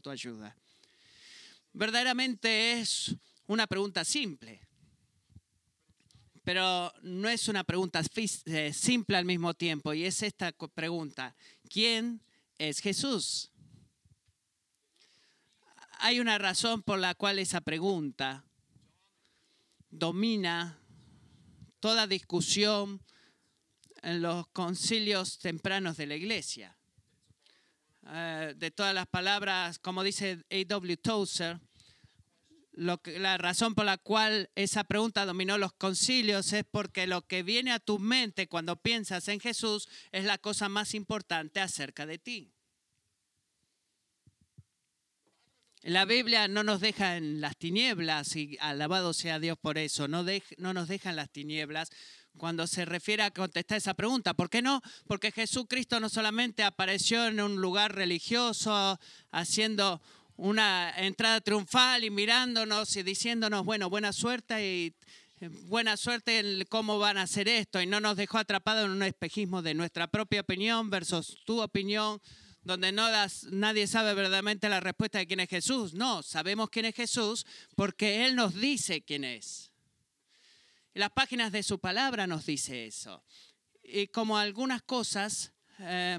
tu ayuda. Verdaderamente es una pregunta simple, pero no es una pregunta eh, simple al mismo tiempo, y es esta pregunta, ¿quién es Jesús? Hay una razón por la cual esa pregunta domina toda discusión en los concilios tempranos de la iglesia. Eh, de todas las palabras, como dice A.W. Tozer, la razón por la cual esa pregunta dominó los concilios es porque lo que viene a tu mente cuando piensas en Jesús es la cosa más importante acerca de ti. La Biblia no nos deja en las tinieblas, y alabado sea Dios por eso, no, no nos deja en las tinieblas cuando se refiere a contestar esa pregunta. ¿Por qué no? Porque Jesucristo no solamente apareció en un lugar religioso haciendo una entrada triunfal y mirándonos y diciéndonos, bueno, buena suerte y eh, buena suerte en cómo van a hacer esto y no nos dejó atrapados en un espejismo de nuestra propia opinión versus tu opinión donde no das, nadie sabe verdaderamente la respuesta de quién es Jesús. No, sabemos quién es Jesús porque Él nos dice quién es. Las páginas de su palabra nos dice eso. Y como algunas cosas, eh,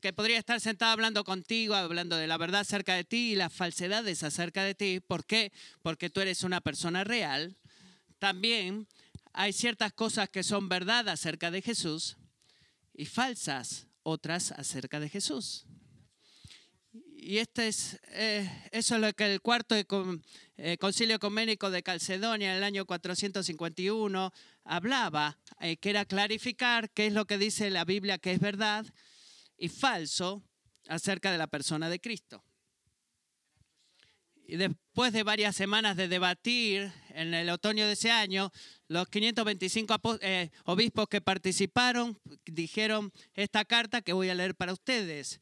que podría estar sentado hablando contigo, hablando de la verdad acerca de ti y las falsedades acerca de ti. ¿Por qué? Porque tú eres una persona real. También hay ciertas cosas que son verdad acerca de Jesús y falsas otras acerca de Jesús. Y este es, eh, eso es lo que el cuarto eh, concilio ecuménico de Calcedonia en el año 451 hablaba, eh, que era clarificar qué es lo que dice la Biblia que es verdad y falso acerca de la persona de Cristo. Y después de varias semanas de debatir en el otoño de ese año, los 525 eh, obispos que participaron dijeron esta carta que voy a leer para ustedes,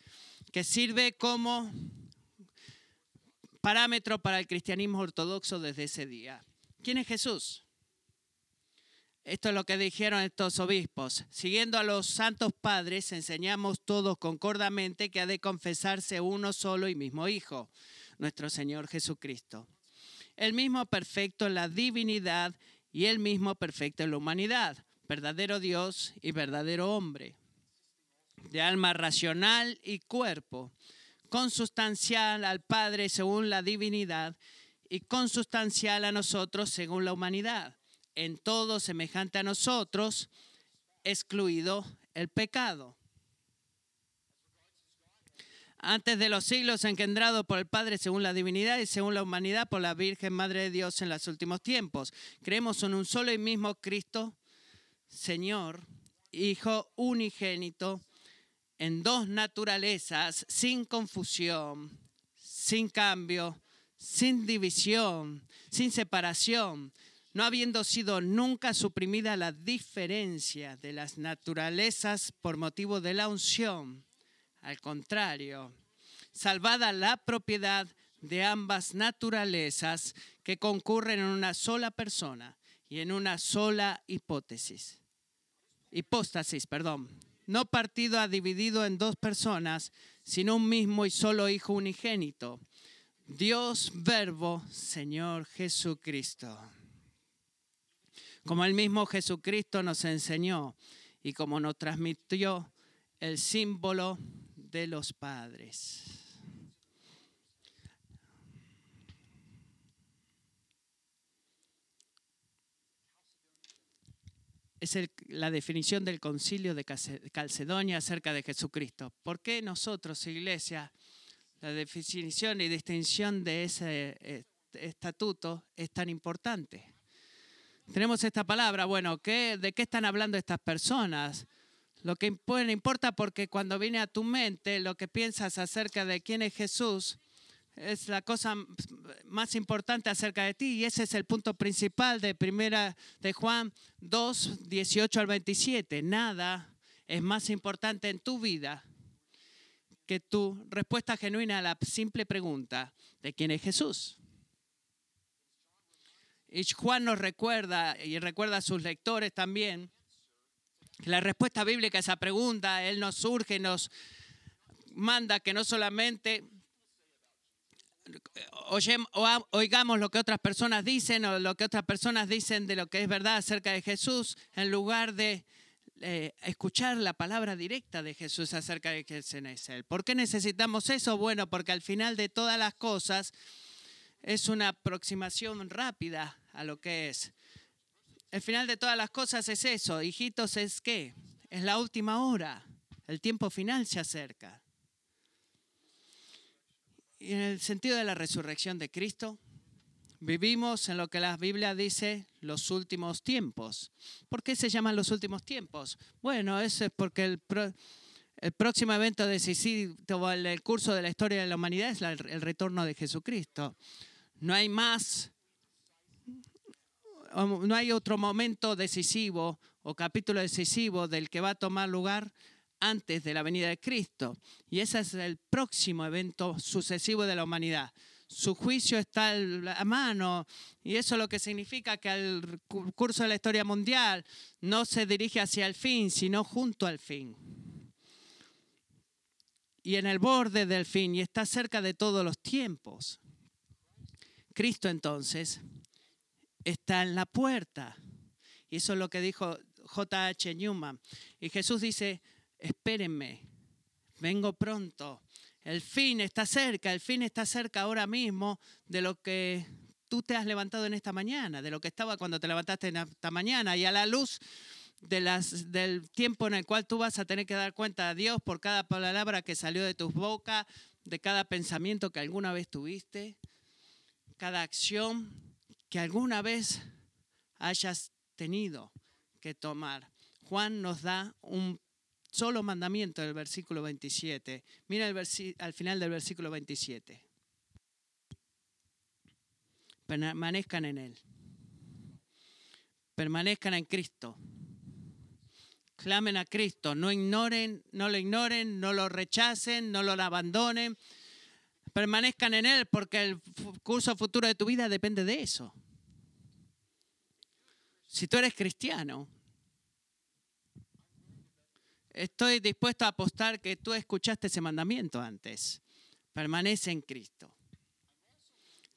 que sirve como parámetro para el cristianismo ortodoxo desde ese día. ¿Quién es Jesús? Esto es lo que dijeron estos obispos. Siguiendo a los santos padres, enseñamos todos concordamente que ha de confesarse uno solo y mismo Hijo, nuestro Señor Jesucristo. El mismo perfecto en la divinidad y el mismo perfecto en la humanidad, verdadero Dios y verdadero hombre, de alma racional y cuerpo, consustancial al Padre según la divinidad y consustancial a nosotros según la humanidad en todo semejante a nosotros, excluido el pecado. Antes de los siglos, engendrado por el Padre según la divinidad y según la humanidad por la Virgen Madre de Dios en los últimos tiempos. Creemos en un solo y mismo Cristo, Señor, Hijo unigénito, en dos naturalezas, sin confusión, sin cambio, sin división, sin separación no habiendo sido nunca suprimida la diferencia de las naturalezas por motivo de la unción. Al contrario, salvada la propiedad de ambas naturalezas que concurren en una sola persona y en una sola hipótesis. Hipóstasis, perdón. No partido ha dividido en dos personas, sino un mismo y solo Hijo unigénito. Dios Verbo, Señor Jesucristo como el mismo Jesucristo nos enseñó y como nos transmitió el símbolo de los padres. Es la definición del concilio de Calcedonia acerca de Jesucristo. ¿Por qué nosotros, iglesia, la definición y distinción de ese eh, estatuto es tan importante? tenemos esta palabra, bueno, ¿qué, ¿de qué están hablando estas personas? Lo que importa porque cuando viene a tu mente lo que piensas acerca de quién es Jesús es la cosa más importante acerca de ti y ese es el punto principal de primera de Juan 2, 18 al 27. Nada es más importante en tu vida que tu respuesta genuina a la simple pregunta de quién es Jesús. Y Juan nos recuerda, y recuerda a sus lectores también, que la respuesta bíblica a esa pregunta, Él nos surge, nos manda que no solamente oigamos lo que otras personas dicen o lo que otras personas dicen de lo que es verdad acerca de Jesús, en lugar de eh, escuchar la palabra directa de Jesús acerca de quién es Él. ¿Por qué necesitamos eso? Bueno, porque al final de todas las cosas es una aproximación rápida a lo que es. El final de todas las cosas es eso, hijitos, es qué? Es la última hora, el tiempo final se acerca. Y en el sentido de la resurrección de Cristo, vivimos en lo que la Biblia dice los últimos tiempos. ¿Por qué se llaman los últimos tiempos? Bueno, eso es porque el, próximo evento decisivo en el curso de la historia de la humanidad es el retorno de Jesucristo. No hay más, no hay otro momento decisivo o capítulo decisivo del que va a tomar lugar antes de la venida de Cristo. Y ese es el próximo evento sucesivo de la humanidad. Su juicio está a mano y eso lo que significa que el curso de la historia mundial no se dirige hacia el fin, sino junto al fin. Y en el borde del fin y está cerca de todos los tiempos. Cristo entonces está en la puerta. Y eso es lo que dijo J.H. Newman. Y Jesús dice, espérenme, vengo pronto. El fin está cerca, el fin está cerca ahora mismo de lo que tú te has levantado en esta mañana, de lo que estaba cuando te levantaste en esta mañana. Y a la luz del tiempo en el cual tú vas a tener que dar cuenta a Dios por cada palabra que salió de tus bocas, de cada pensamiento que alguna vez tuviste, cada acción que alguna vez hayas tenido que tomar. Juan nos da un solo mandamiento del versículo 27. Mira al final del versículo 27. Permanezcan en Él. Permanezcan en Cristo. Clamen a Cristo. No ignoren, no lo ignoren, no lo rechacen, no lo abandonen. Permanezcan en Él porque el curso futuro de tu vida depende de eso. Si tú eres cristiano, estoy dispuesto a apostar que tú escuchaste ese mandamiento antes. Permanece en Cristo.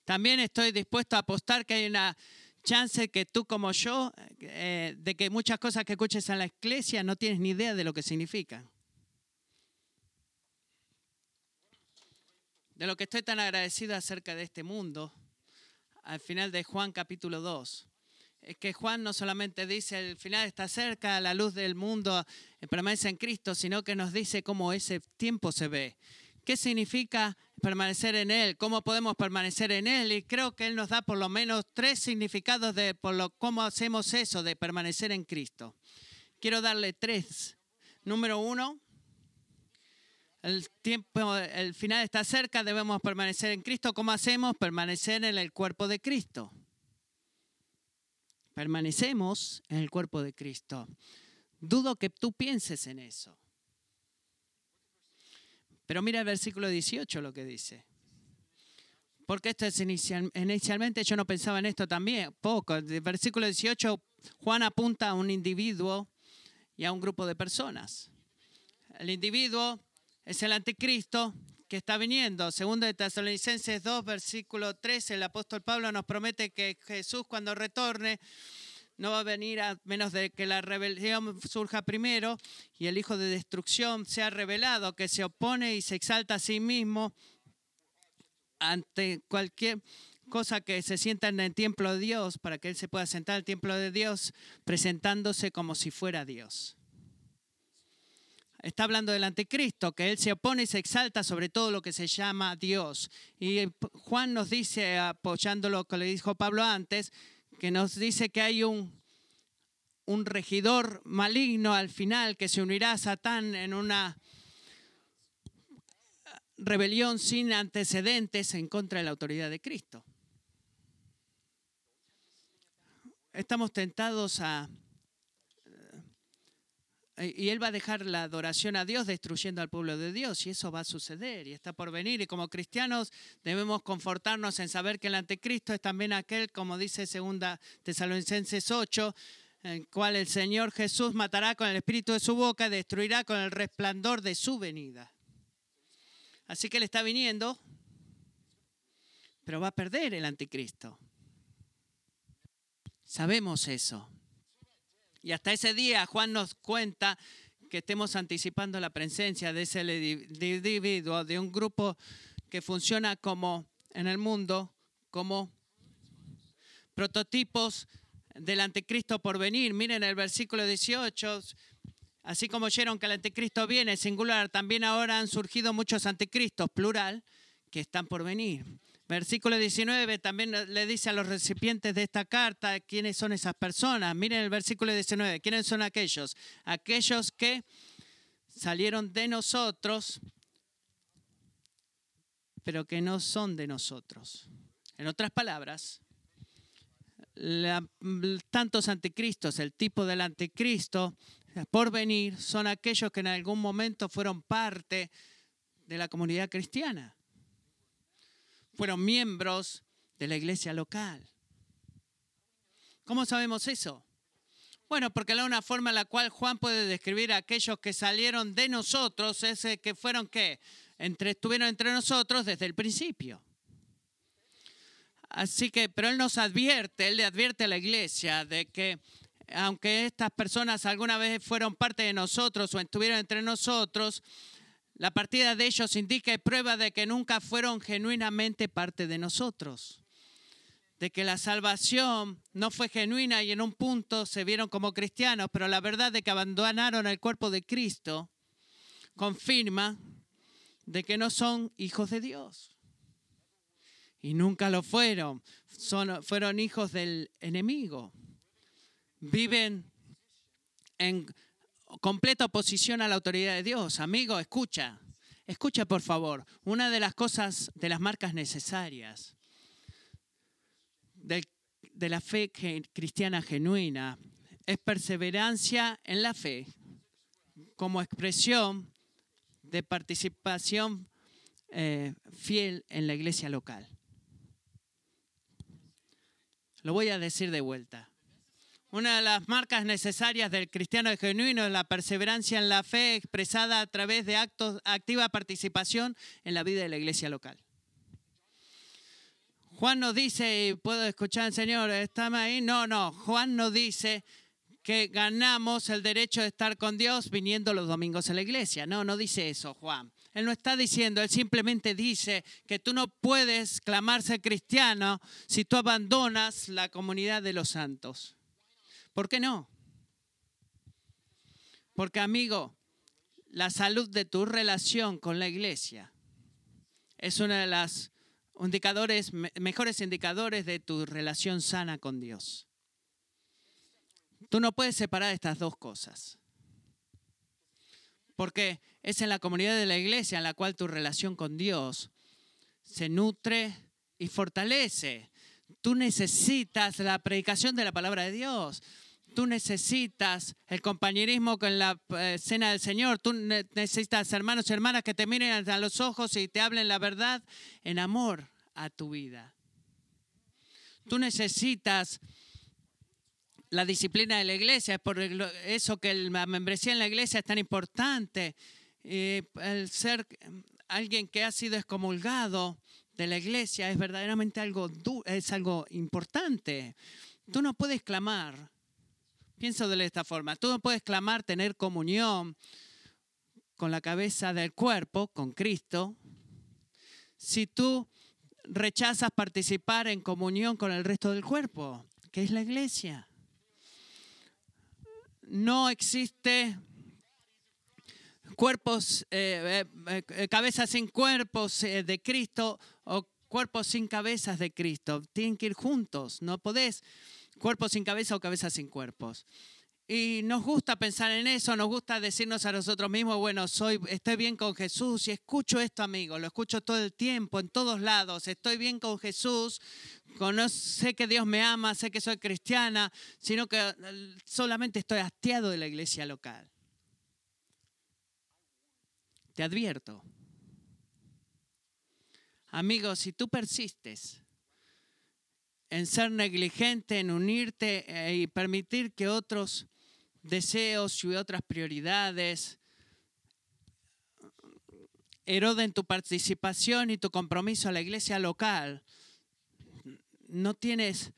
También estoy dispuesto a apostar que hay una chance que tú como yo, eh, de que muchas cosas que escuches en la iglesia no tienes ni idea de lo que significan. De lo que estoy tan agradecido acerca de este mundo, al final de Juan capítulo 2, es que Juan no solamente dice el final está cerca, la luz del mundo permanece en Cristo, sino que nos dice cómo ese tiempo se ve. ¿Qué significa permanecer en Él? ¿Cómo podemos permanecer en Él? Y creo que Él nos da por lo menos tres significados de cómo hacemos eso de permanecer en Cristo. Quiero darle tres. Número uno, el tiempo, el final está cerca, debemos permanecer en Cristo. ¿Cómo hacemos? Permanecer en el cuerpo de Cristo permanecemos en el cuerpo de Cristo. Dudo que tú pienses en eso. Pero mira el versículo 18 lo que dice. Porque esto es inicialmente yo no pensaba en esto también, poco. El versículo 18 Juan apunta a un individuo y a un grupo de personas. El individuo es el anticristo que está viniendo. Segundo de Tesalonicenses 2, versículo 13, el apóstol Pablo nos promete que Jesús cuando retorne no va a venir a menos de que la rebelión surja primero y el hijo de destrucción sea revelado, que se opone y se exalta a sí mismo ante cualquier cosa que se sienta en el templo de Dios, para que él se pueda sentar en el templo de Dios presentándose como si fuera Dios está hablando del anticristo, que él se opone y se exalta sobre todo lo que se llama Dios. Y Juan nos dice, apoyando lo que le dijo Pablo antes, que nos dice que hay un, un regidor maligno al final que se unirá a Satán en una rebelión sin antecedentes en contra de la autoridad de Cristo. Estamos tentados a y él va a dejar la adoración a Dios destruyendo al pueblo de Dios y eso va a suceder y está por venir y como cristianos debemos confortarnos en saber que el anticristo es también aquel como dice segunda Tesalonicenses 8 en el cual el Señor Jesús matará con el espíritu de su boca y destruirá con el resplandor de su venida. Así que él está viniendo pero va a perder el anticristo. Sabemos eso. Y hasta ese día Juan nos cuenta que estemos anticipando la presencia de ese individuo, de un grupo que funciona como en el mundo, como prototipos del anticristo por venir. Miren el versículo 18. Así como oyeron que el anticristo viene, singular, también ahora han surgido muchos anticristos, plural, que están por venir. Versículo 19 también le dice a los recipientes de esta carta quiénes son esas personas. Miren el versículo 19, ¿quiénes son aquellos? Aquellos que salieron de nosotros, pero que no son de nosotros. En otras palabras, tantos anticristos, el tipo del anticristo por venir, son aquellos que en algún momento fueron parte de la comunidad cristiana fueron miembros de la iglesia local. ¿Cómo sabemos eso? Bueno, porque la una forma en la cual Juan puede describir a aquellos que salieron de nosotros es que fueron que estuvieron entre nosotros desde el principio. Así que, pero él nos advierte, él le advierte a la iglesia de que aunque estas personas alguna vez fueron parte de nosotros o estuvieron entre nosotros, la partida de ellos indica y prueba de que nunca fueron genuinamente parte de nosotros, de que la salvación no fue genuina y en un punto se vieron como cristianos, pero la verdad de que abandonaron el cuerpo de Cristo confirma de que no son hijos de Dios. Y nunca lo fueron, son, fueron hijos del enemigo. Viven en completa oposición a la autoridad de Dios. Amigo, escucha, escucha por favor. Una de las cosas, de las marcas necesarias de, la fe cristiana genuina es perseverancia en la fe como expresión de participación eh, fiel en la iglesia local. Lo voy a decir de vuelta. Una de las marcas necesarias del cristiano genuino es la perseverancia en la fe expresada a través de actos, activa participación en la vida de la iglesia local. Juan nos dice, y puedo escuchar Señor, ¿estamos ahí? No, no, Juan nos dice que ganamos el derecho de estar con Dios viniendo los domingos a la iglesia. No, no dice eso, Juan. Él no está diciendo, él simplemente dice que tú no puedes clamarse cristiano si tú abandonas la comunidad de los santos. ¿Por qué no? Porque amigo, la salud de tu relación con la iglesia es uno de los mejores indicadores de tu relación sana con Dios. Tú no puedes separar estas dos cosas. Porque es en la comunidad de la iglesia en la cual tu relación con Dios se nutre y fortalece. Tú necesitas la predicación de la palabra de Dios tú necesitas el compañerismo con la eh, cena del Señor. Tú necesitas hermanos y hermanas que te miren a los ojos y te hablen la verdad en amor a tu vida. Tú necesitas la disciplina de la iglesia, es por eso que la membresía en la iglesia es tan importante. el ser alguien que ha sido excomulgado de la iglesia es verdaderamente algo, es algo importante. Tú no puedes clamar Pienso de esta forma. Tú no puedes clamar tener comunión con la cabeza del cuerpo, con Cristo, si tú rechazas participar en comunión con el resto del cuerpo, que es la iglesia. No existe cuerpos, eh, eh, eh, cabezas sin cuerpos de Cristo o cuerpos sin cabezas de Cristo. Tienen que ir juntos. No podés cuerpo sin cabeza o cabeza sin cuerpos. Y nos gusta pensar en eso, nos gusta decirnos a nosotros mismos, bueno, soy, estoy bien con Jesús y escucho esto, amigo, lo escucho todo el tiempo, en todos lados, estoy bien con Jesús, sé que Dios me ama, sé que soy cristiana, sino que eh, solamente estoy hastiado de la iglesia local. Te advierto, amigo, si tú persistes en ser negligente, en unirte eh, y permitir que otros deseos y otras prioridades eroden tu participación y tu compromiso a la iglesia local, no tienes,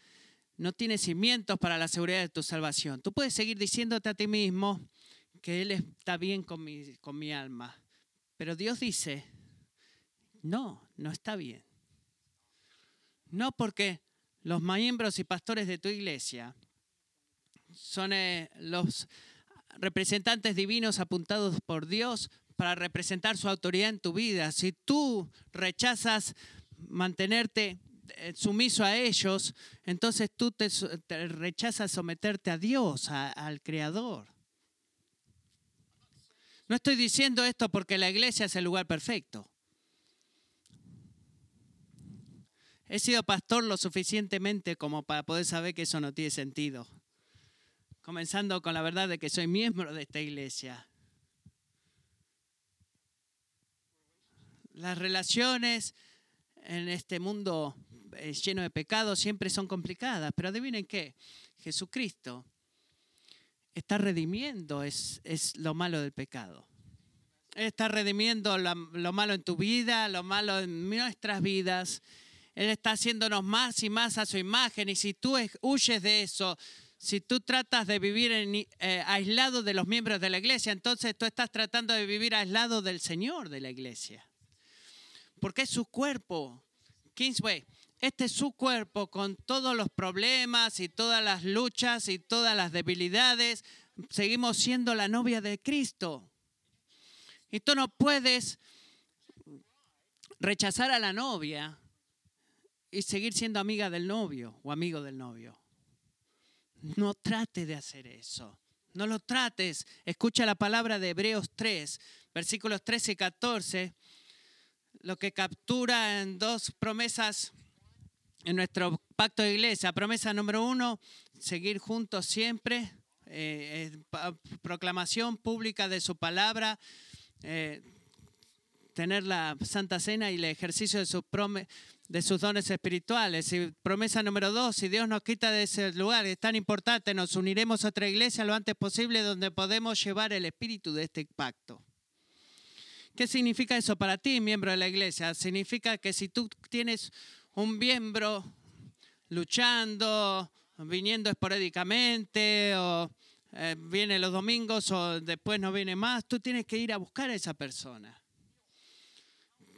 no tienes cimientos para la seguridad de tu salvación. Tú puedes seguir diciéndote a ti mismo que Él está bien con mi, con mi alma, pero Dios dice, no, no está bien. No porque los miembros y pastores de tu iglesia son eh, los representantes divinos apuntados por Dios para representar su autoridad en tu vida. Si tú rechazas mantenerte eh, sumiso a ellos, entonces tú te, rechazas someterte a Dios, al Creador. No estoy diciendo esto porque la iglesia es el lugar perfecto. He sido pastor lo suficientemente como para poder saber que eso no tiene sentido. Comenzando con la verdad de que soy miembro de esta iglesia. Las relaciones en este mundo eh, lleno de pecados siempre son complicadas, pero adivinen qué, Jesucristo está redimiendo es, es lo malo del pecado. está redimiendo lo malo en tu vida, lo malo en nuestras vidas él está haciéndonos más y más a su imagen y si tú huyes de eso, si tú tratas de vivir eh, aislado de los miembros de la iglesia, entonces tú estás tratando de vivir aislado del Señor de la iglesia. Porque es su cuerpo. Kingsway, este es su cuerpo con todos los problemas y todas las luchas y todas las debilidades. Seguimos siendo la novia de Cristo. Y tú no puedes rechazar a la novia y seguir siendo amiga del novio o amigo del novio. No trate de hacer eso. No lo trates. Escucha la palabra de Hebreos 3, versículos 13 y 14, lo que captura en dos promesas en nuestro pacto de iglesia. Promesa número uno, seguir juntos siempre. Eh, proclamación pública de su palabra. Eh, tener la Santa Cena y el ejercicio de sus, dones espirituales. Y promesa número dos, si Dios nos quita de ese lugar, es tan importante, nos uniremos a otra iglesia lo antes posible donde podemos llevar el espíritu de este pacto. ¿Qué significa eso para ti, miembro de la iglesia? Significa que si tú tienes un miembro luchando, viniendo esporádicamente, o eh, viene los domingos, o después no viene más, tú tienes que ir a buscar a esa persona.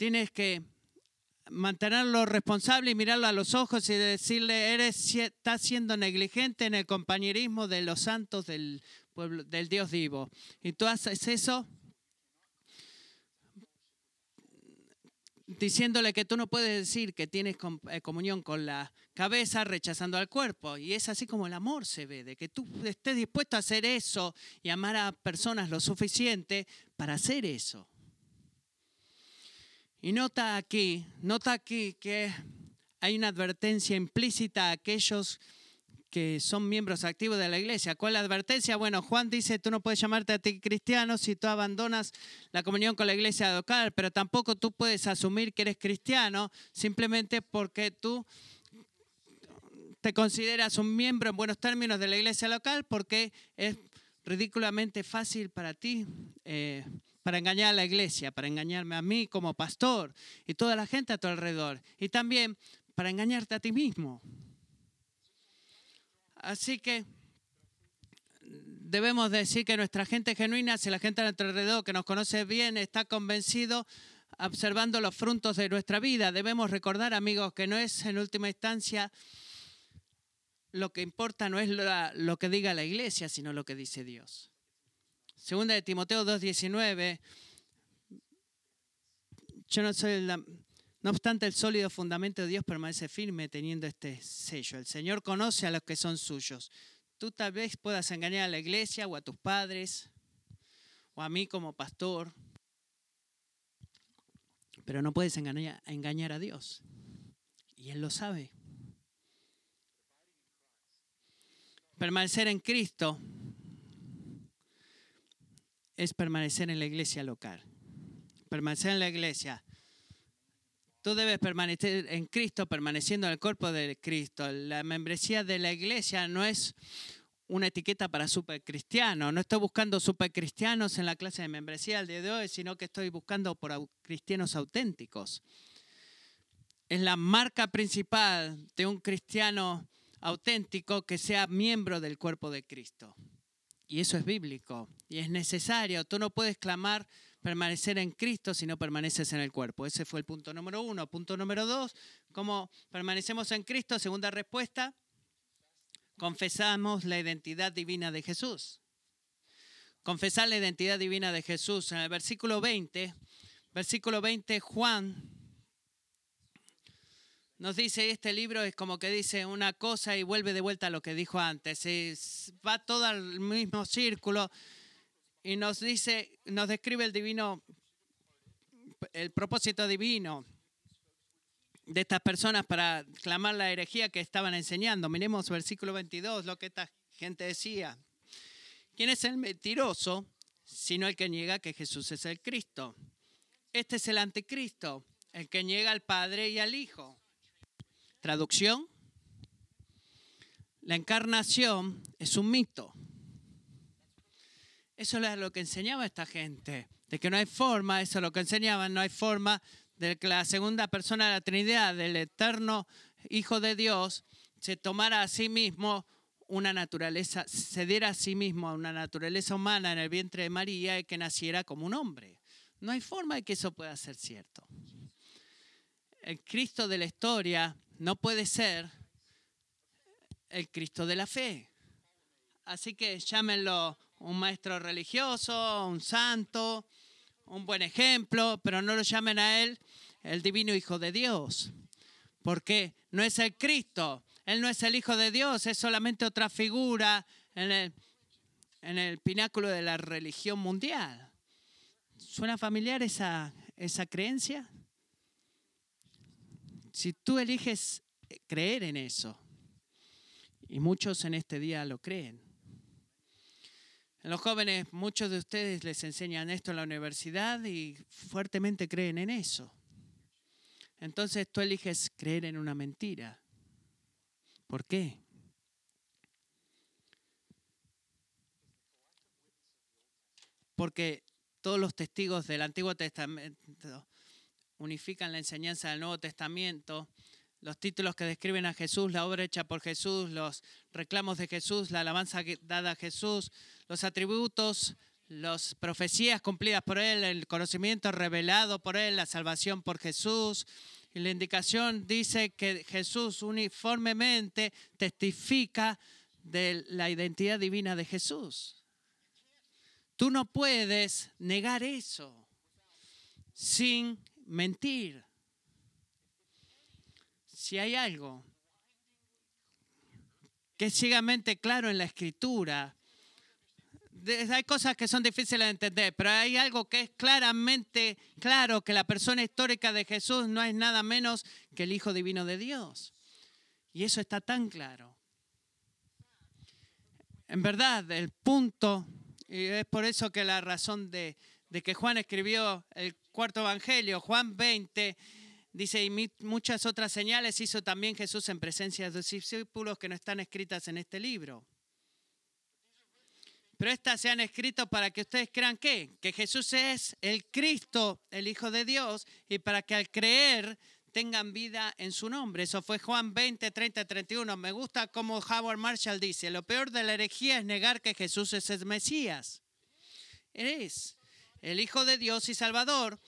Tienes que mantenerlo responsable y mirarlo a los ojos y decirle, eres, estás siendo negligente en el compañerismo de los santos del, pueblo, del Dios vivo. Y tú haces eso diciéndole que tú no puedes decir que tienes eh, comunión con la cabeza rechazando al cuerpo. Y es así como el amor se ve, de que tú estés dispuesto a hacer eso y amar a personas lo suficiente para hacer eso. Y nota aquí, nota aquí que hay una advertencia implícita a aquellos que son miembros activos de la iglesia. ¿Cuál es la advertencia? Bueno, Juan dice, tú no puedes llamarte a ti cristiano si tú abandonas la comunión con la iglesia local, pero tampoco tú puedes asumir que eres cristiano simplemente porque tú te consideras un miembro en buenos términos de la iglesia local porque es ridículamente fácil para ti eh, para engañar a la iglesia, para engañarme a mí como pastor y toda la gente a tu alrededor. Y también para engañarte a ti mismo. Así que debemos decir que nuestra gente genuina, si la gente a nuestro alrededor que nos conoce bien está convencido, observando los frutos de nuestra vida, debemos recordar, amigos, que no es en última instancia lo que importa, no es lo que diga la iglesia, sino lo que dice Dios. Segunda de Timoteo 2.19, yo no soy no obstante el sólido fundamento de Dios permanece firme teniendo este sello. El Señor conoce a los que son suyos. Tú tal vez puedas engañar a la iglesia o a tus padres o a mí como pastor, pero no puedes engañar, engañar a Dios. Y Él lo sabe. Permanecer en Cristo es permanecer en la iglesia local. Permanecer en la iglesia. Tú debes permanecer en Cristo, permaneciendo en el cuerpo de Cristo. La membresía de la iglesia no es una etiqueta para supercristianos. No estoy buscando supercristianos en la clase de membresía el día de hoy, sino que estoy buscando por cristianos auténticos. es la marca principal de un cristiano auténtico que sea miembro del cuerpo de Cristo. Y eso es bíblico y es necesario. Tú no puedes clamar permanecer en Cristo si no permaneces en el cuerpo. Ese fue el punto número uno. Punto número dos, ¿cómo permanecemos en Cristo? Segunda respuesta, confesamos la identidad divina de Jesús. Confesar la identidad divina de Jesús. En el versículo 20, versículo 20, Juan nos dice este libro es como que dice una cosa y vuelve de vuelta a lo que dijo antes. va todo al mismo círculo y nos dice, nos describe el divino, el propósito divino de estas personas para clamar la herejía que estaban enseñando. Miremos versículo 22, lo que esta gente decía. ¿Quién es el mentiroso? Sino el que niega que Jesús es el Cristo. Este es el anticristo, el que niega al Padre y al Hijo. Traducción. La encarnación es un mito. Eso es lo que enseñaba esta gente, de que no hay forma, eso es lo que enseñaban, no hay forma de que la segunda persona de la Trinidad, del eterno Hijo de Dios, se tomara a sí mismo una naturaleza, se diera a sí mismo a una naturaleza humana en el vientre de María y que naciera como un hombre. No hay forma de que eso pueda ser cierto. El Cristo de la historia no puede ser el Cristo de la fe. Así que llámenlo un maestro religioso, un santo, un buen ejemplo, pero no lo llamen a él el divino Hijo de Dios. Porque no es el Cristo, él no es el Hijo de Dios, es solamente otra figura en el, en el pináculo de la religión mundial. ¿Suena familiar esa, esa creencia? Si tú eliges creer en eso, y muchos en este día lo creen. En los jóvenes, muchos de ustedes les enseñan esto en la universidad y fuertemente creen en eso. Entonces tú eliges creer en una mentira. ¿Por qué? Porque todos los testigos del Antiguo Testamento unifican la enseñanza del Nuevo Testamento, los títulos que describen a Jesús, la obra hecha por Jesús, los reclamos de Jesús, la alabanza dada a Jesús, los atributos, las profecías cumplidas por Él, el conocimiento revelado por Él, la salvación por Jesús. Y la indicación dice que Jesús uniformemente testifica de la identidad divina de Jesús. Tú no puedes negar eso sin mentir. Si hay algo que es ciegamente claro en la escritura, hay cosas que son difíciles de entender, pero hay algo que es claramente claro, que la persona histórica de Jesús no es nada menos que el Hijo Divino de Dios. Y eso está tan claro. En verdad, el punto, y es por eso que la razón de, de que Juan escribió el cuarto evangelio, Juan 20, dice, y muchas otras señales hizo también Jesús en presencia de los discípulos que no están escritas en este libro. Pero estas se han escrito para que ustedes crean que, que Jesús es el Cristo, el Hijo de Dios, y para que al creer tengan vida en su nombre. Eso fue Juan 20, 30, 31. Me gusta como Howard Marshall dice, lo peor de la herejía es negar que Jesús es el Mesías. Es el Hijo de Dios y Salvador,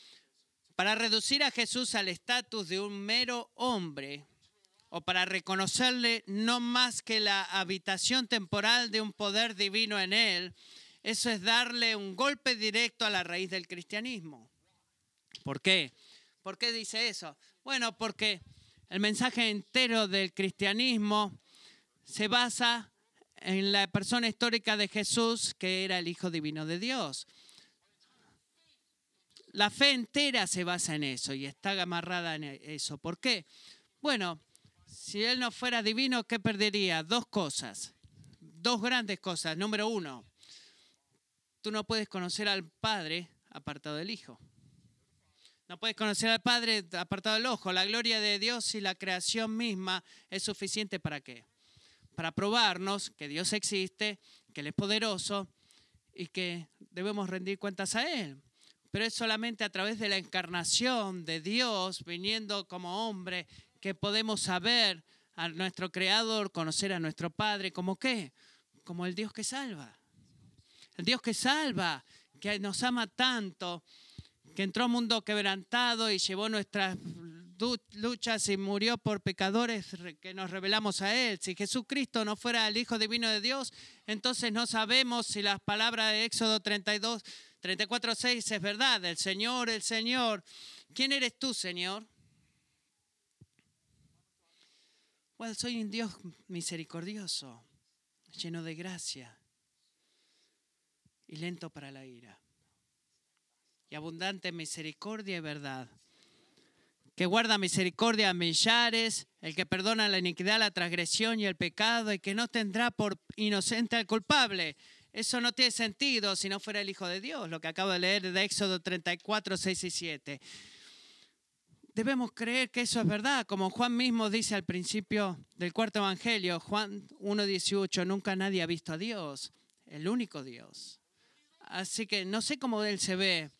para reducir a Jesús al estatus de un mero hombre o para reconocerle no más que la habitación temporal de un poder divino en él, eso es darle un golpe directo a la raíz del cristianismo. ¿Por qué? ¿Por qué dice eso? Bueno, porque el mensaje entero del cristianismo se basa en la persona histórica de Jesús, que era el Hijo Divino de Dios. La fe entera se basa en eso y está amarrada en eso. ¿Por qué? Bueno, si Él no fuera divino, ¿qué perdería? Dos cosas, dos grandes cosas. Número uno, tú no puedes conocer al Padre apartado del Hijo. No puedes conocer al Padre apartado del ojo. La gloria de Dios y la creación misma es suficiente para qué? Para probarnos que Dios existe, que Él es poderoso y que debemos rendir cuentas a Él. Pero es solamente a través de la encarnación de Dios viniendo como hombre que podemos saber a nuestro Creador, conocer a nuestro Padre, como qué? Como el Dios que salva. El Dios que salva, que nos ama tanto, que entró a un mundo quebrantado y llevó nuestras luchas y murió por pecadores que nos revelamos a Él. Si Jesucristo no fuera el Hijo Divino de Dios, entonces no sabemos si las palabras de Éxodo 32, 34, 6 es verdad. El Señor, el Señor. ¿Quién eres tú, Señor? Bueno, soy un Dios misericordioso, lleno de gracia y lento para la ira. Y abundante misericordia y verdad. Que guarda misericordia a millares, el que perdona la iniquidad, la transgresión y el pecado, y que no tendrá por inocente al culpable. Eso no tiene sentido si no fuera el Hijo de Dios, lo que acabo de leer de Éxodo 34, 6 y 7. Debemos creer que eso es verdad, como Juan mismo dice al principio del cuarto Evangelio, Juan 1.18, nunca nadie ha visto a Dios, el único Dios. Así que no sé cómo él se ve.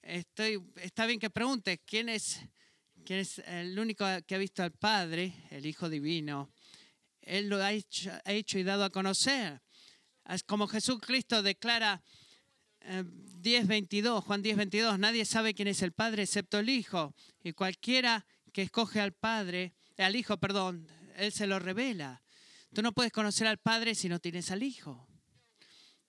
Estoy, está bien que preguntes, ¿quién es, ¿quién es el único que ha visto al Padre, el Hijo Divino? Él lo ha hecho, ha hecho y dado a conocer. Como Jesucristo declara 10.22, eh, Juan 10.22, nadie sabe quién es el Padre excepto el Hijo. Y cualquiera que escoge al Padre, al Hijo, perdón, Él se lo revela. Tú no puedes conocer al Padre si no tienes al Hijo.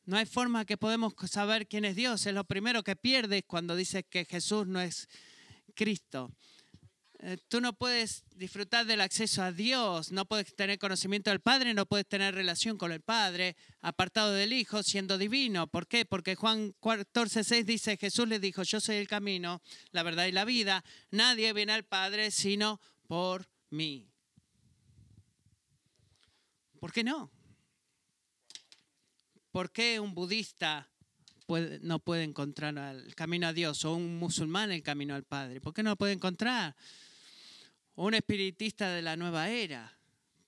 No hay forma que podemos saber quién es Dios. Es lo primero que pierdes cuando dices que Jesús no es Cristo. Eh, tú no puedes disfrutar del acceso a Dios, no puedes tener conocimiento del Padre, no puedes tener relación con el Padre, apartado del Hijo, siendo divino. ¿Por qué? Porque Juan 14, 6 dice, Jesús le dijo, yo soy el camino, la verdad y la vida. Nadie viene al Padre sino por mí. ¿Por qué no? ¿Por qué un budista no puede encontrar el camino a Dios o un musulmán el camino al Padre? ¿Por qué no lo puede encontrar? Un espiritista de la nueva era.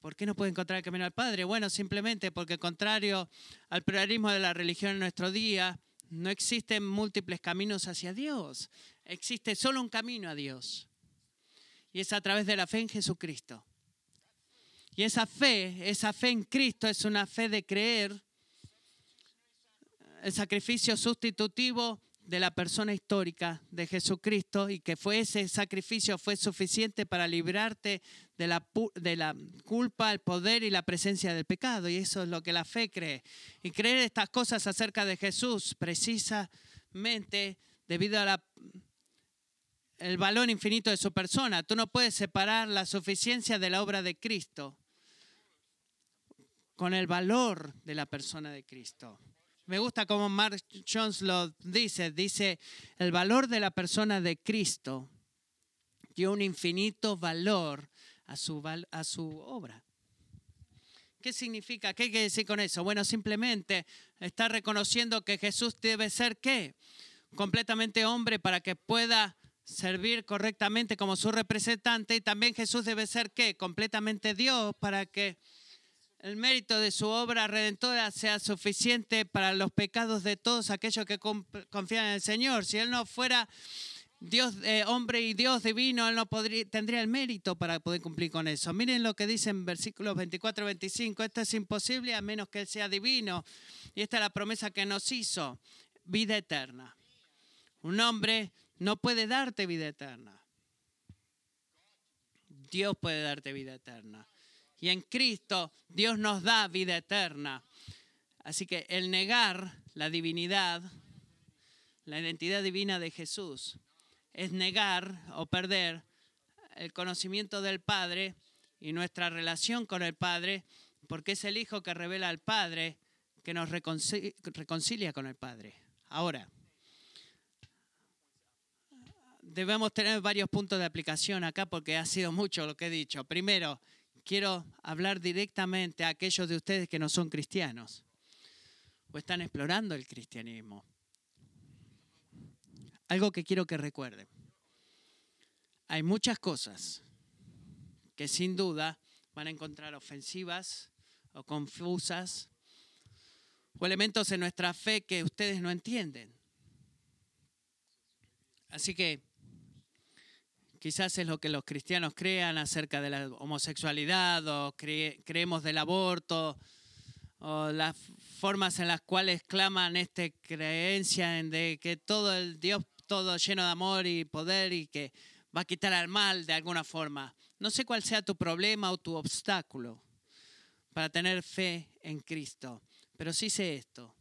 ¿Por qué no puede encontrar el camino al Padre? Bueno, simplemente porque contrario al pluralismo de la religión en nuestro día, no existen múltiples caminos hacia Dios. Existe solo un camino a Dios. Y es a través de la fe en Jesucristo. Y esa fe, esa fe en Cristo es una fe de creer el sacrificio sustitutivo de la persona histórica de Jesucristo y que fue ese sacrificio fue suficiente para librarte de la, de la culpa, el poder y la presencia del pecado. Y eso es lo que la fe cree. Y creer estas cosas acerca de Jesús precisamente debido a el valor infinito de su persona. Tú no puedes separar la suficiencia de la obra de Cristo con el valor de la persona de Cristo. Me gusta como Mark Jones lo dice. Dice, el valor de la persona de Cristo dio un infinito valor a su, obra. ¿Qué significa? ¿Qué quiere decir con eso? Bueno, simplemente está reconociendo que Jesús debe ser qué? Completamente hombre para que pueda servir correctamente como su representante y también Jesús debe ser qué? Completamente Dios para que el mérito de su obra redentora sea suficiente para los pecados de todos aquellos que confían en el Señor. Si Él no fuera Dios, eh, hombre y Dios divino, Él no podría, tendría el mérito para poder cumplir con eso. Miren lo que dice en versículos 24 y 25. Esto es imposible a menos que Él sea divino. Y esta es la promesa que nos hizo, vida eterna. Un hombre no puede darte vida eterna. Dios puede darte vida eterna y en Cristo Dios nos da vida eterna. Así que el negar la divinidad, la identidad divina de Jesús, es negar o perder el conocimiento del Padre y nuestra relación con el Padre, porque es el Hijo que revela al Padre, que nos reconcilia con el Padre. Ahora, debemos tener varios puntos de aplicación acá porque ha sido mucho lo que he dicho. Primero, quiero hablar directamente a aquellos de ustedes que no son cristianos o están explorando el cristianismo. Algo que quiero que recuerden. Hay muchas cosas que sin duda van a encontrar ofensivas o confusas o elementos en nuestra fe que ustedes no entienden. Así que quizás es lo que los cristianos crean acerca de la homosexualidad o creemos del aborto o las formas en las cuales claman esta creencia en de que todo el Dios todo lleno de amor y poder y que va a quitar al mal de alguna forma. No sé cuál sea tu problema o tu obstáculo para tener fe en Cristo, pero sí sé esto,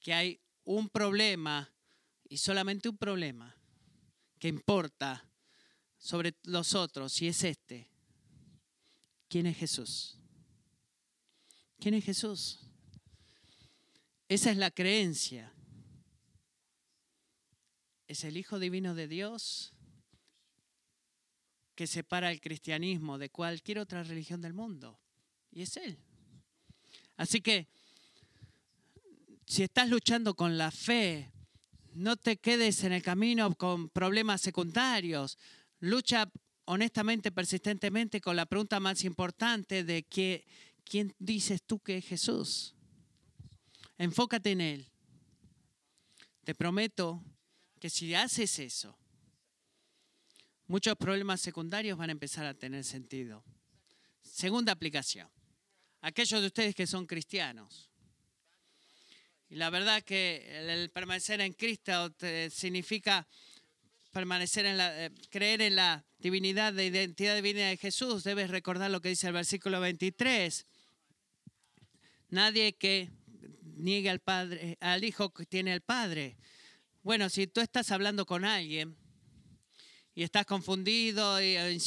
que hay un problema y solamente un problema que importa sobre los otros y es este. ¿Quién es Jesús? ¿Quién es Jesús? Esa es la creencia. Es el Hijo Divino de Dios que separa el cristianismo de cualquier otra religión del mundo. Y es Él. Así que, si estás luchando con la fe, no te quedes en el camino con problemas secundarios. Lucha honestamente, persistentemente con la pregunta más importante de que, quién dices tú que es Jesús. Enfócate en Él. Te prometo que si haces eso, muchos problemas secundarios van a empezar a tener sentido. Segunda aplicación. Aquellos de ustedes que son cristianos. Y la verdad que el permanecer en Cristo significa permanecer en la, eh, creer en la divinidad, de identidad divina de Jesús. Debes recordar lo que dice el versículo 23. Nadie que niegue al Padre, al Hijo que tiene el Padre. Bueno, si tú estás hablando con alguien y estás confundido y eh,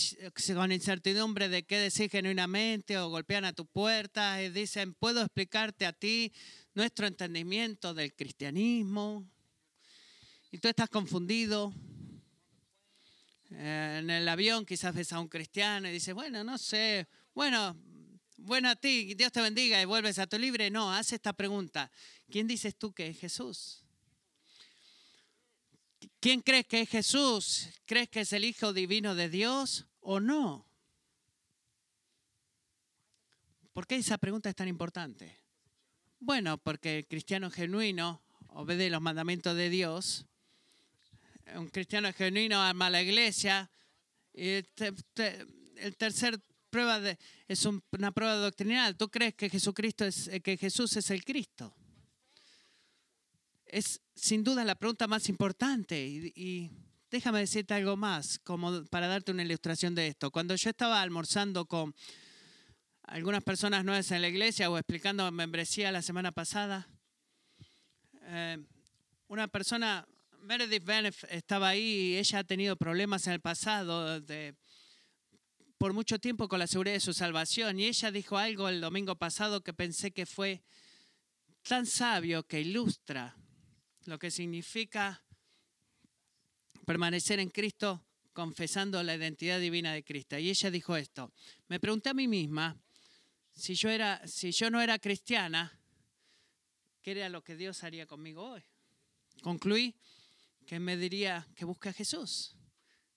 con incertidumbre de qué decir genuinamente o golpean a tu puerta y dicen, ¿puedo explicarte a ti nuestro entendimiento del cristianismo? Y tú estás confundido. Eh, en el avión quizás ves a un cristiano y dices, bueno, no sé, bueno, bueno a ti, Dios te bendiga y vuelves a tu libre. No, haz esta pregunta. ¿Quién dices tú que es Jesús? ¿Quién crees que es Jesús? ¿Crees que es el Hijo Divino de Dios o no? ¿Por qué esa pregunta es tan importante? Bueno, porque el cristiano genuino obedece los mandamientos de Dios. Un cristiano genuino ama la iglesia. Y el tercer prueba es una prueba doctrinal. ¿Tú crees que Jesús es el Cristo? Es sin duda la pregunta más importante y, déjame decirte algo más como para darte una ilustración de esto. Cuando yo estaba almorzando con algunas personas nuevas en la iglesia o explicando membresía la semana pasada, eh, una persona, Meredith Benef, estaba ahí y ella ha tenido problemas en el pasado de por mucho tiempo con la seguridad de su salvación. Y ella dijo algo el domingo pasado que pensé que fue tan sabio que ilustra lo que significa permanecer en Cristo confesando la identidad divina de Cristo. Y ella dijo esto. Me pregunté a mí misma si yo, era, si yo no era cristiana, ¿qué era lo que Dios haría conmigo hoy? Concluí que me diría que busque a Jesús,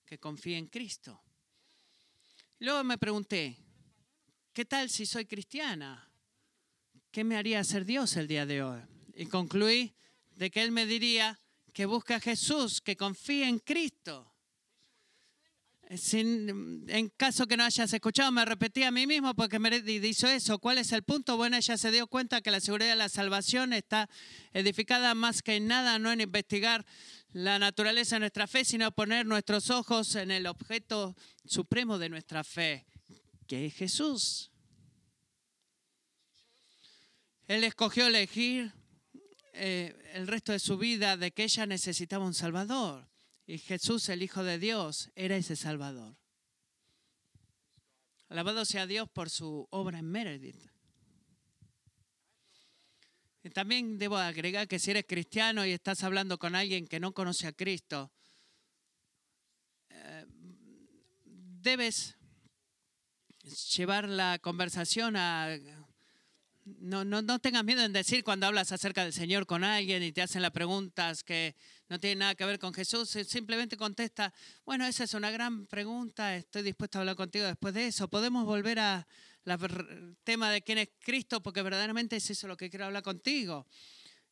que confíe en Cristo. Luego me pregunté, ¿qué tal si soy cristiana? ¿Qué me haría ser Dios el día de hoy? Y concluí de que Él me diría que busque a Jesús, que confíe en Cristo. Sin, en caso que no hayas escuchado, me repetí a mí mismo porque me hizo eso. ¿Cuál es el punto? Bueno, ella se dio cuenta que la seguridad de la salvación está edificada más que en nada, no en investigar la naturaleza de nuestra fe, sino poner nuestros ojos en el objeto supremo de nuestra fe, que es Jesús. Él escogió elegir eh, el resto de su vida de que ella necesitaba un Salvador. Y Jesús, el Hijo de Dios, era ese Salvador. Alabado sea Dios por su obra en Meredith. Y también debo agregar que si eres cristiano y estás hablando con alguien que no conoce a Cristo, eh, debes llevar la conversación a... No, no, no tengas miedo en decir cuando hablas acerca del Señor con alguien y te hacen las preguntas que no tienen nada que ver con Jesús, simplemente contesta, bueno, esa es una gran pregunta, estoy dispuesto a hablar contigo después de eso. Podemos volver a, el tema de quién es Cristo, porque verdaderamente es eso lo que quiero hablar contigo.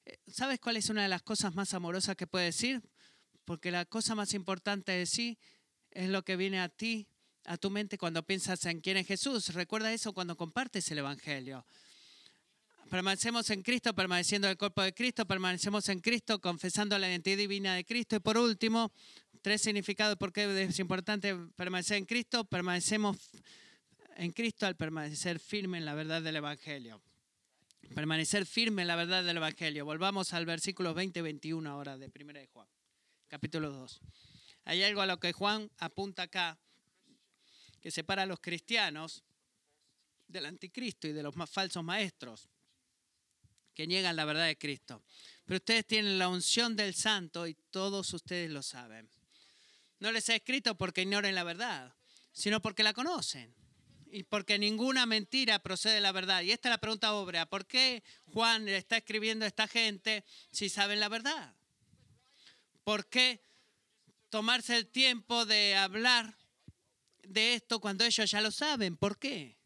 Eh, ¿Sabes cuál es una de las cosas más amorosas que puede decir? porque la cosa más importante de sí es lo que viene a ti, a tu mente cuando piensas en quién es Jesús. Recuerda eso cuando compartes el Evangelio. Permanecemos en Cristo, permaneciendo en el cuerpo de Cristo, permanecemos en Cristo, confesando la identidad divina de Cristo. Y por último, tres significados por qué es importante permanecer en Cristo. Permanecemos en Cristo al permanecer firme en la verdad del Evangelio. Permanecer firme en la verdad del Evangelio. Volvamos al versículo 20 y 21 ahora de 1 de Juan, capítulo 2. Hay algo a lo que Juan apunta acá que separa a los cristianos del anticristo y de los más falsos maestros que niegan la verdad de Cristo. Pero ustedes tienen la unción del santo y todos ustedes lo saben. No les he escrito porque ignoren la verdad, sino porque la conocen y porque ninguna mentira procede de la verdad. Y esta es la pregunta obra. ¿Por qué Juan está escribiendo a esta gente si saben la verdad? ¿Por qué tomarse el tiempo de hablar de esto cuando ellos ya lo saben? ¿Por qué?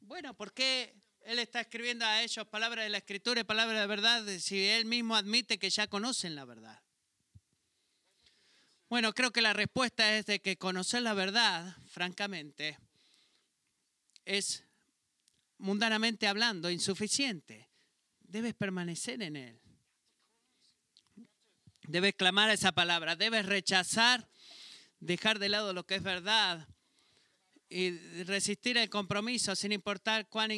Bueno, porque él está escribiendo a ellos palabras de la escritura y palabras de verdad si él mismo admite que ya conocen la verdad. Bueno, creo que la respuesta es de que conocer la verdad, francamente, es mundanamente hablando insuficiente. Debes permanecer en él. Debes clamar esa palabra, debes rechazar, dejar de lado lo que es verdad y resistir el compromiso sin importar cuán,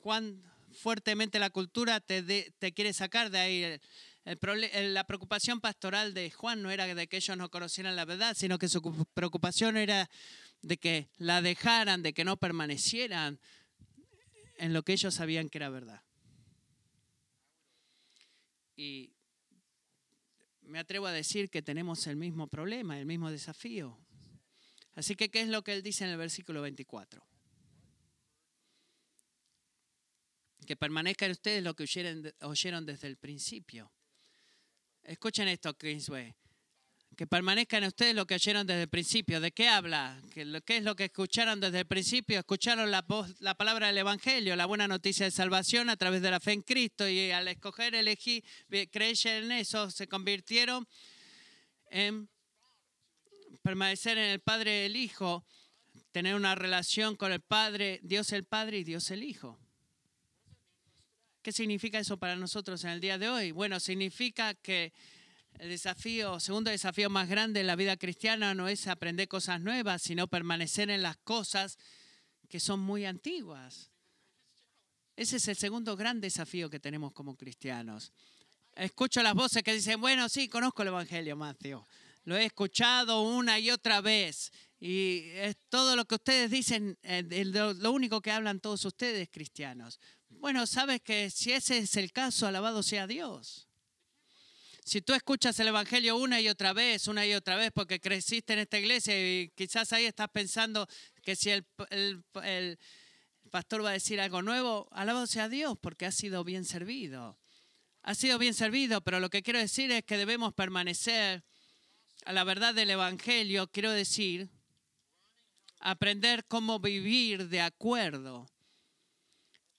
cuán fuertemente la cultura te, te quiere sacar de ahí la preocupación pastoral de Juan no era de que ellos no conocieran la verdad, sino que su preocupación era de que la dejaran, de que no permanecieran en lo que ellos sabían que era verdad. Y me atrevo a decir que tenemos el mismo problema, el mismo desafío. Así que, ¿qué es lo que él dice en el versículo 24? Que permanezcan ustedes lo que oyeron desde el principio. Escuchen esto, Kingsway. Que permanezcan ustedes lo que oyeron desde el principio. ¿De qué habla? ¿Qué es lo que escucharon desde el principio? Escucharon la, la palabra del Evangelio, la buena noticia de salvación a través de la fe en Cristo. Y al escoger, elegir, creer en eso, se convirtieron en permanecer en el Padre y el Hijo, tener una relación con el Padre, Dios el Padre y Dios el Hijo. ¿Qué significa eso para nosotros en el día de hoy? Bueno, significa que el desafío, segundo desafío más grande en la vida cristiana no es aprender cosas nuevas, sino permanecer en las cosas que son muy antiguas. Ese es el segundo gran desafío que tenemos como cristianos. Escucho las voces que dicen, bueno, sí, conozco el Evangelio, Mateo. Lo he escuchado una y otra vez. Y es todo lo que ustedes dicen, eh, lo único que hablan todos ustedes cristianos. Bueno, sabes que si ese es el caso, alabado sea Dios. Si tú escuchas el Evangelio una y otra vez, una y otra vez, porque creciste en esta iglesia y quizás ahí estás pensando que si el, el pastor va a decir algo nuevo, alabado sea Dios, porque ha sido bien servido. Ha sido bien servido, pero lo que quiero decir es que debemos permanecer a la verdad del Evangelio, quiero decir, aprender cómo vivir de acuerdo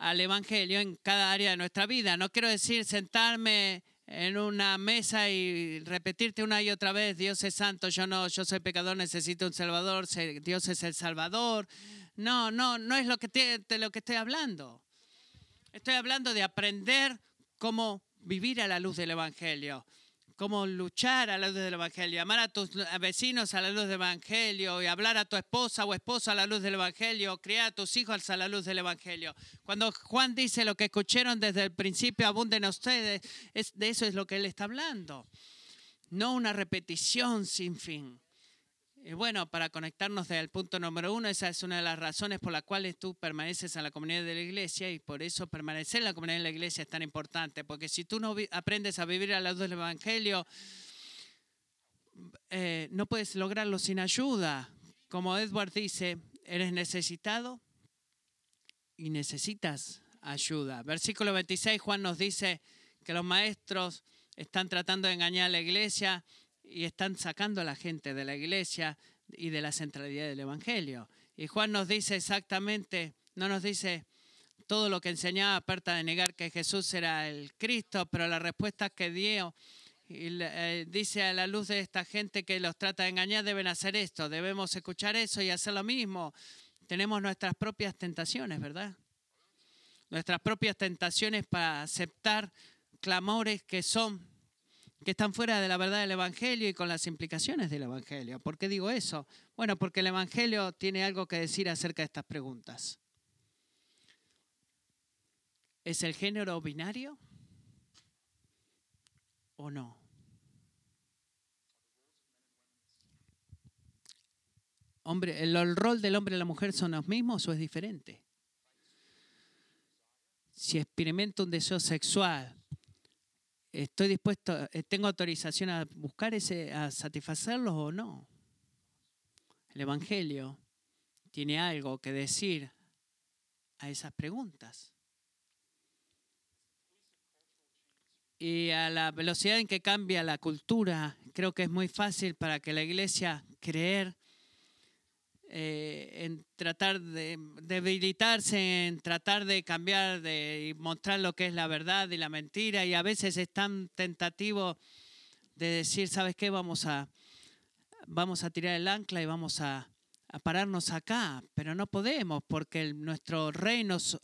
al Evangelio en cada área de nuestra vida. No quiero decir sentarme en una mesa y repetirte una y otra vez, Dios es santo, yo no, yo soy pecador, necesito un Salvador, Dios es el Salvador. No, no, no es lo que de lo que estoy hablando. Estoy hablando de aprender cómo vivir a la luz del Evangelio cómo luchar a la luz del Evangelio, amar a tus vecinos a la luz del Evangelio y hablar a tu esposa o esposa a la luz del Evangelio, criar a tus hijos a la luz del Evangelio. Cuando Juan dice lo que escucharon desde el principio, abunden a ustedes, es, de eso es lo que él está hablando. No una repetición sin fin. Y bueno, para conectarnos del punto número uno, esa es una de las razones por las cuales tú permaneces en la comunidad de la iglesia y por eso permanecer en la comunidad de la iglesia es tan importante, porque si tú no aprendes a vivir al lado del Evangelio, eh, no puedes lograrlo sin ayuda. Como Edward dice, eres necesitado y necesitas ayuda. Versículo 26, Juan nos dice que los maestros están tratando de engañar a la iglesia y están sacando a la gente de la iglesia y de la centralidad del Evangelio. Y Juan nos dice exactamente, no nos dice todo lo que enseñaba aparte de negar que Jesús era el Cristo, pero la respuesta que dio y eh, dice a la luz de esta gente que los trata de engañar, deben hacer esto, debemos escuchar eso y hacer lo mismo. Tenemos nuestras propias tentaciones, ¿verdad? Nuestras propias tentaciones para aceptar clamores que son que están fuera de la verdad del Evangelio y con las implicaciones del Evangelio. ¿Por qué digo eso? Bueno, porque el Evangelio tiene algo que decir acerca de estas preguntas. ¿Es el género binario o no? Hombre, ¿El rol del hombre y la mujer son los mismos o es diferente? Si experimento un deseo sexual, ¿estoy dispuesto, eh, tengo autorización a buscar ese, a satisfacerlos o no? El Evangelio tiene algo que decir a esas preguntas. y a la velocidad en que cambia la cultura, creo que es muy fácil para que la iglesia creer eh, en tratar de debilitarse, en tratar de cambiar de, y mostrar lo que es la verdad y la mentira, y a veces es tan tentativo de decir, ¿sabes qué? Vamos a, vamos a tirar el ancla y vamos a, a pararnos acá, pero no podemos porque nuestro rey nos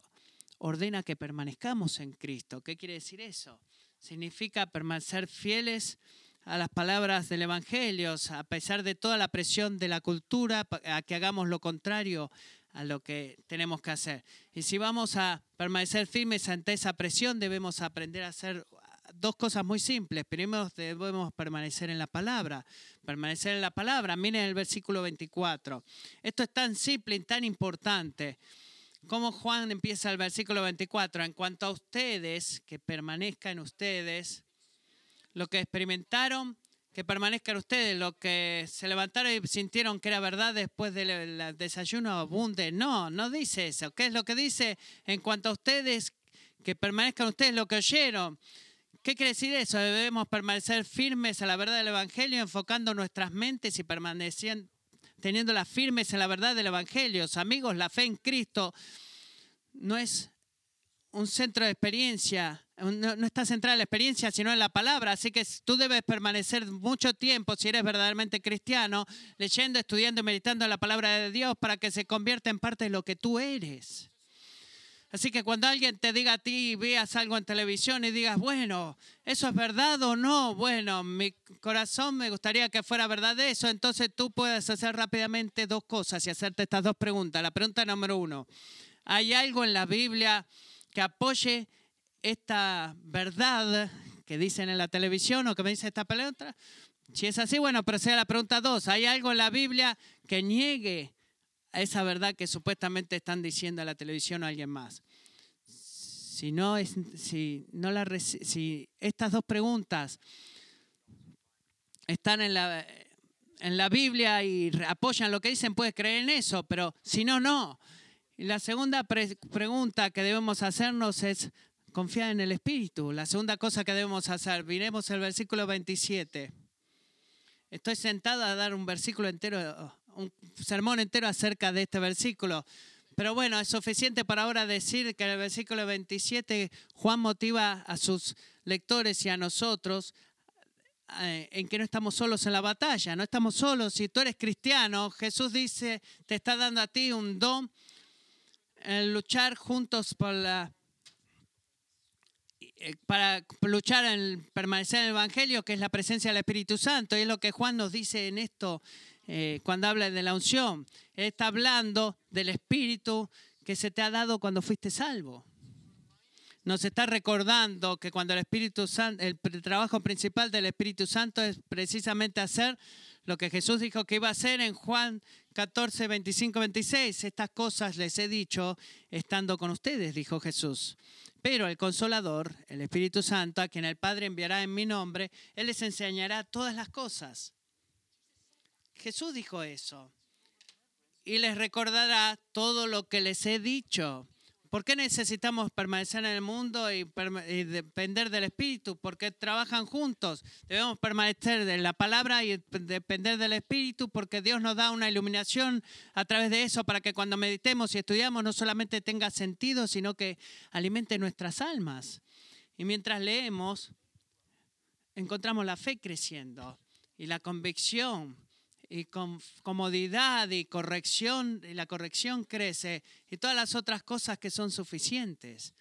ordena que permanezcamos en Cristo. ¿Qué quiere decir eso? significa permanecer fieles a las palabras del Evangelio, a pesar de toda la presión de la cultura, a que hagamos lo contrario a lo que tenemos que hacer. Y si vamos a permanecer firmes ante esa presión, debemos aprender a hacer dos cosas muy simples. Primero debemos permanecer en la palabra. Permanecer en la palabra. Miren el versículo 24. Esto es tan simple y tan importante. Como Juan empieza el versículo 24, en cuanto a ustedes, que permanezcan ustedes, lo que experimentaron, que permanezcan ustedes, lo que se levantaron y sintieron que era verdad después del desayuno abunde. No, no dice eso. ¿Qué es lo que dice? En cuanto a ustedes, que permanezcan ustedes lo que oyeron. ¿Qué quiere decir eso? Debemos permanecer firmes a la verdad del Evangelio, enfocando nuestras mentes y permaneciendo teniéndolas firmes en la verdad del Evangelio. Amigos, la fe en Cristo no es un centro de experiencia, no, está centrada en la experiencia, sino en la palabra. Así que tú debes permanecer mucho tiempo, si eres verdaderamente cristiano, leyendo, estudiando y meditando la palabra de Dios para que se convierta en parte de lo que tú eres. Así que cuando alguien te diga a ti, veas algo en televisión y digas, bueno, ¿eso es verdad o no? Bueno, mi corazón me gustaría que fuera verdad eso. Entonces tú puedes hacer rápidamente dos cosas y hacerte estas dos preguntas. La pregunta número uno, ¿hay algo en la Biblia que apoye esta verdad que dicen en la televisión o que me dice esta pregunta? Si es así, bueno, proceda a la pregunta dos. ¿Hay algo en la Biblia que niegue esa verdad que supuestamente están diciendo a la televisión o alguien más. Si, no es, si, no si estas dos preguntas están en la, en la Biblia y apoyan lo que dicen, puedes creer en eso, pero si no, no. La segunda pregunta que debemos hacernos es confiar en el Espíritu. La segunda cosa que debemos hacer, miremos el versículo 27. Estoy sentado a dar un versículo entero un sermón entero acerca de este versículo. Pero bueno, es suficiente para ahora decir que en el versículo 27 Juan motiva a sus lectores y a nosotros eh, en que no estamos solos en la batalla, no estamos solos. Si tú eres cristiano, Jesús dice, te está dando a ti un don en luchar juntos por la, eh, para luchar en permanecer en el Evangelio, que es la presencia del Espíritu Santo. Y es lo que Juan nos dice en esto eh, cuando habla de la unción. Él está hablando del Espíritu que se te ha dado cuando fuiste salvo. Nos está recordando que cuando el Espíritu Santo, el trabajo principal del Espíritu Santo es precisamente hacer lo que Jesús dijo que iba a hacer en Juan 14, 25, 26. Estas cosas les he dicho estando con ustedes, dijo Jesús. Pero el consolador, el Espíritu Santo, a quien el Padre enviará en mi nombre, Él les enseñará todas las cosas Jesús dijo eso. Y les recordará todo lo que les he dicho. ¿Por qué necesitamos permanecer en el mundo y, depender del Espíritu? Porque trabajan juntos. Debemos permanecer en la palabra y depender del Espíritu porque Dios nos da una iluminación a través de eso para que cuando meditemos y estudiamos no solamente tenga sentido, sino que alimente nuestras almas. Y mientras leemos, encontramos la fe creciendo y la convicción y con comodidad y corrección, y la corrección crece y todas las otras cosas que son suficientes.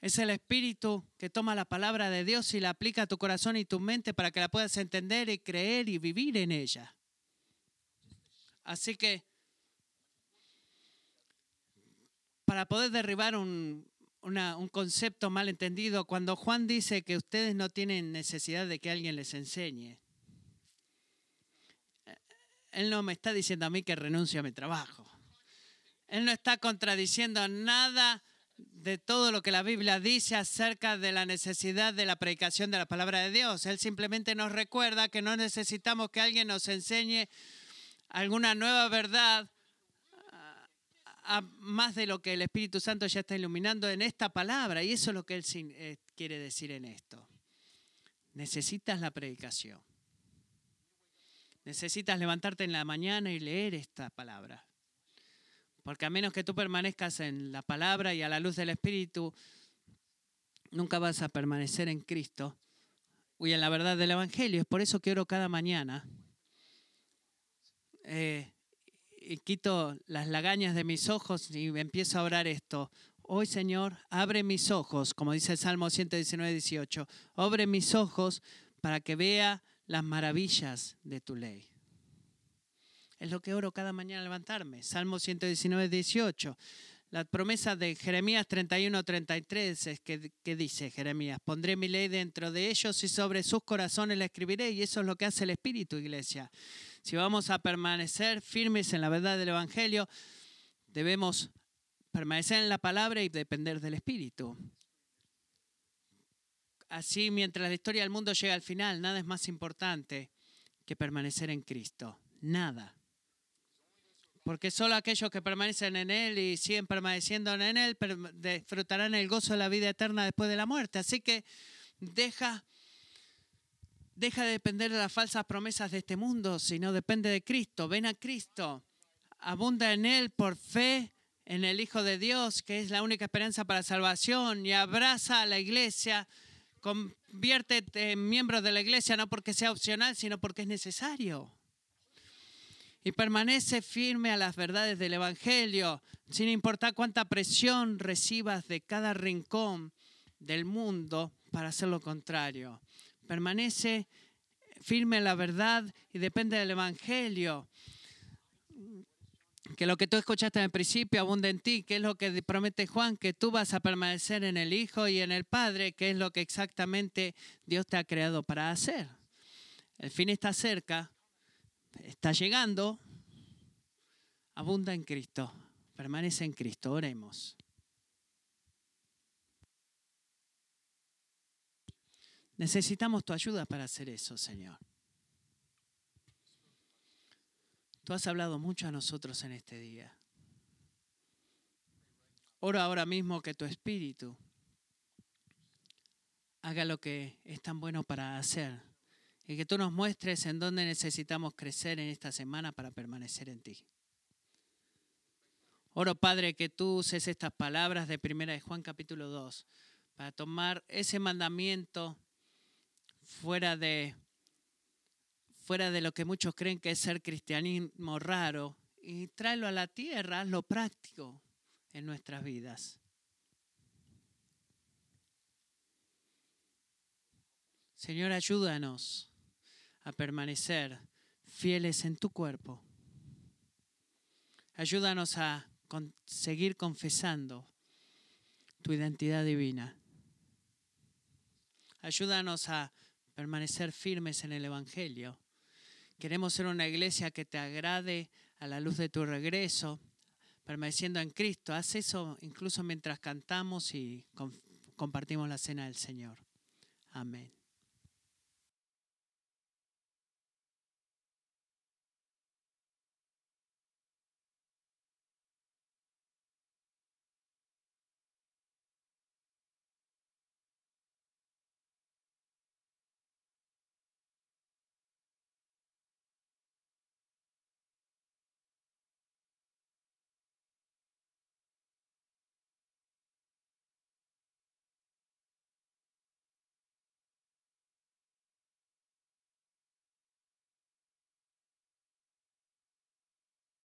Es el Espíritu que toma la palabra de Dios y la aplica a tu corazón y tu mente para que la puedas entender y creer y vivir en ella. Así que para poder derribar un, un concepto mal entendido, cuando Juan dice que ustedes no tienen necesidad de que alguien les enseñe, él no me está diciendo a mí que renuncie a mi trabajo. Él no está contradiciendo nada de todo lo que la Biblia dice acerca de la necesidad de la predicación de la palabra de Dios. Él simplemente nos recuerda que no necesitamos que alguien nos enseñe alguna nueva verdad más de lo que el Espíritu Santo ya está iluminando en esta palabra. Y eso es lo que Él eh, quiere decir en esto. Necesitas la predicación. Necesitas levantarte en la mañana y leer esta palabra. Porque a menos que tú permanezcas en la palabra y a la luz del Espíritu, nunca vas a permanecer en Cristo y en la verdad del Evangelio. Es por eso que oro cada mañana. eh, y quito las lagañas de mis ojos y empiezo a orar esto. Hoy, Señor, abre mis ojos, como dice el Salmo 119, 18. Abre mis ojos para que vea las maravillas de tu ley. Es lo que oro cada mañana al levantarme. Salmo 119, 18. La promesa de Jeremías 31, 33 es que, que, dice Jeremías, pondré mi ley dentro de ellos y sobre sus corazones la escribiré. Y eso es lo que hace el Espíritu, iglesia. Si vamos a permanecer firmes en la verdad del Evangelio, debemos permanecer en la palabra y depender del Espíritu así mientras la historia del mundo llega al final, nada es más importante que permanecer en Cristo. Nada. Porque solo aquellos que permanecen en Él y siguen permaneciendo en Él disfrutarán el gozo de la vida eterna después de la muerte. Así que deja, deja de depender de las falsas promesas de este mundo, sino depende de Cristo. Ven a Cristo. Abunda en Él por fe en el Hijo de Dios, que es la única esperanza para salvación, y abraza a la iglesia Conviértete en miembro de la iglesia no porque sea opcional, sino porque es necesario. Y permanece firme a las verdades del Evangelio, sin importar cuánta presión recibas de cada rincón del mundo para hacer lo contrario. Permanece firme a la verdad y depende del Evangelio que lo que tú escuchaste el principio abunda en ti, que es lo que promete Juan, que tú vas a permanecer en el Hijo y en el Padre, que es lo que exactamente Dios te ha creado para hacer. El fin está cerca, está llegando, abunda en Cristo, permanece en Cristo, oremos. Necesitamos tu ayuda para hacer eso, Señor. Tú has hablado mucho a nosotros en este día. Oro ahora mismo que tu espíritu haga lo que es tan bueno para hacer y que tú nos muestres en dónde necesitamos crecer en esta semana para permanecer en ti. Oro, Padre, que tú uses estas palabras de Primera de Juan capítulo 2 para tomar ese mandamiento fuera de fuera de lo que muchos creen que es ser cristianismo raro, y tráelo a la tierra, lo práctico en nuestras vidas. Señor, ayúdanos a permanecer fieles en tu cuerpo. Ayúdanos a seguir confesando tu identidad divina. Ayúdanos a permanecer firmes en el Evangelio Queremos ser una iglesia que te agrade a la luz de tu regreso, permaneciendo en Cristo. Haz eso incluso mientras cantamos y compartimos la cena del Señor. Amén.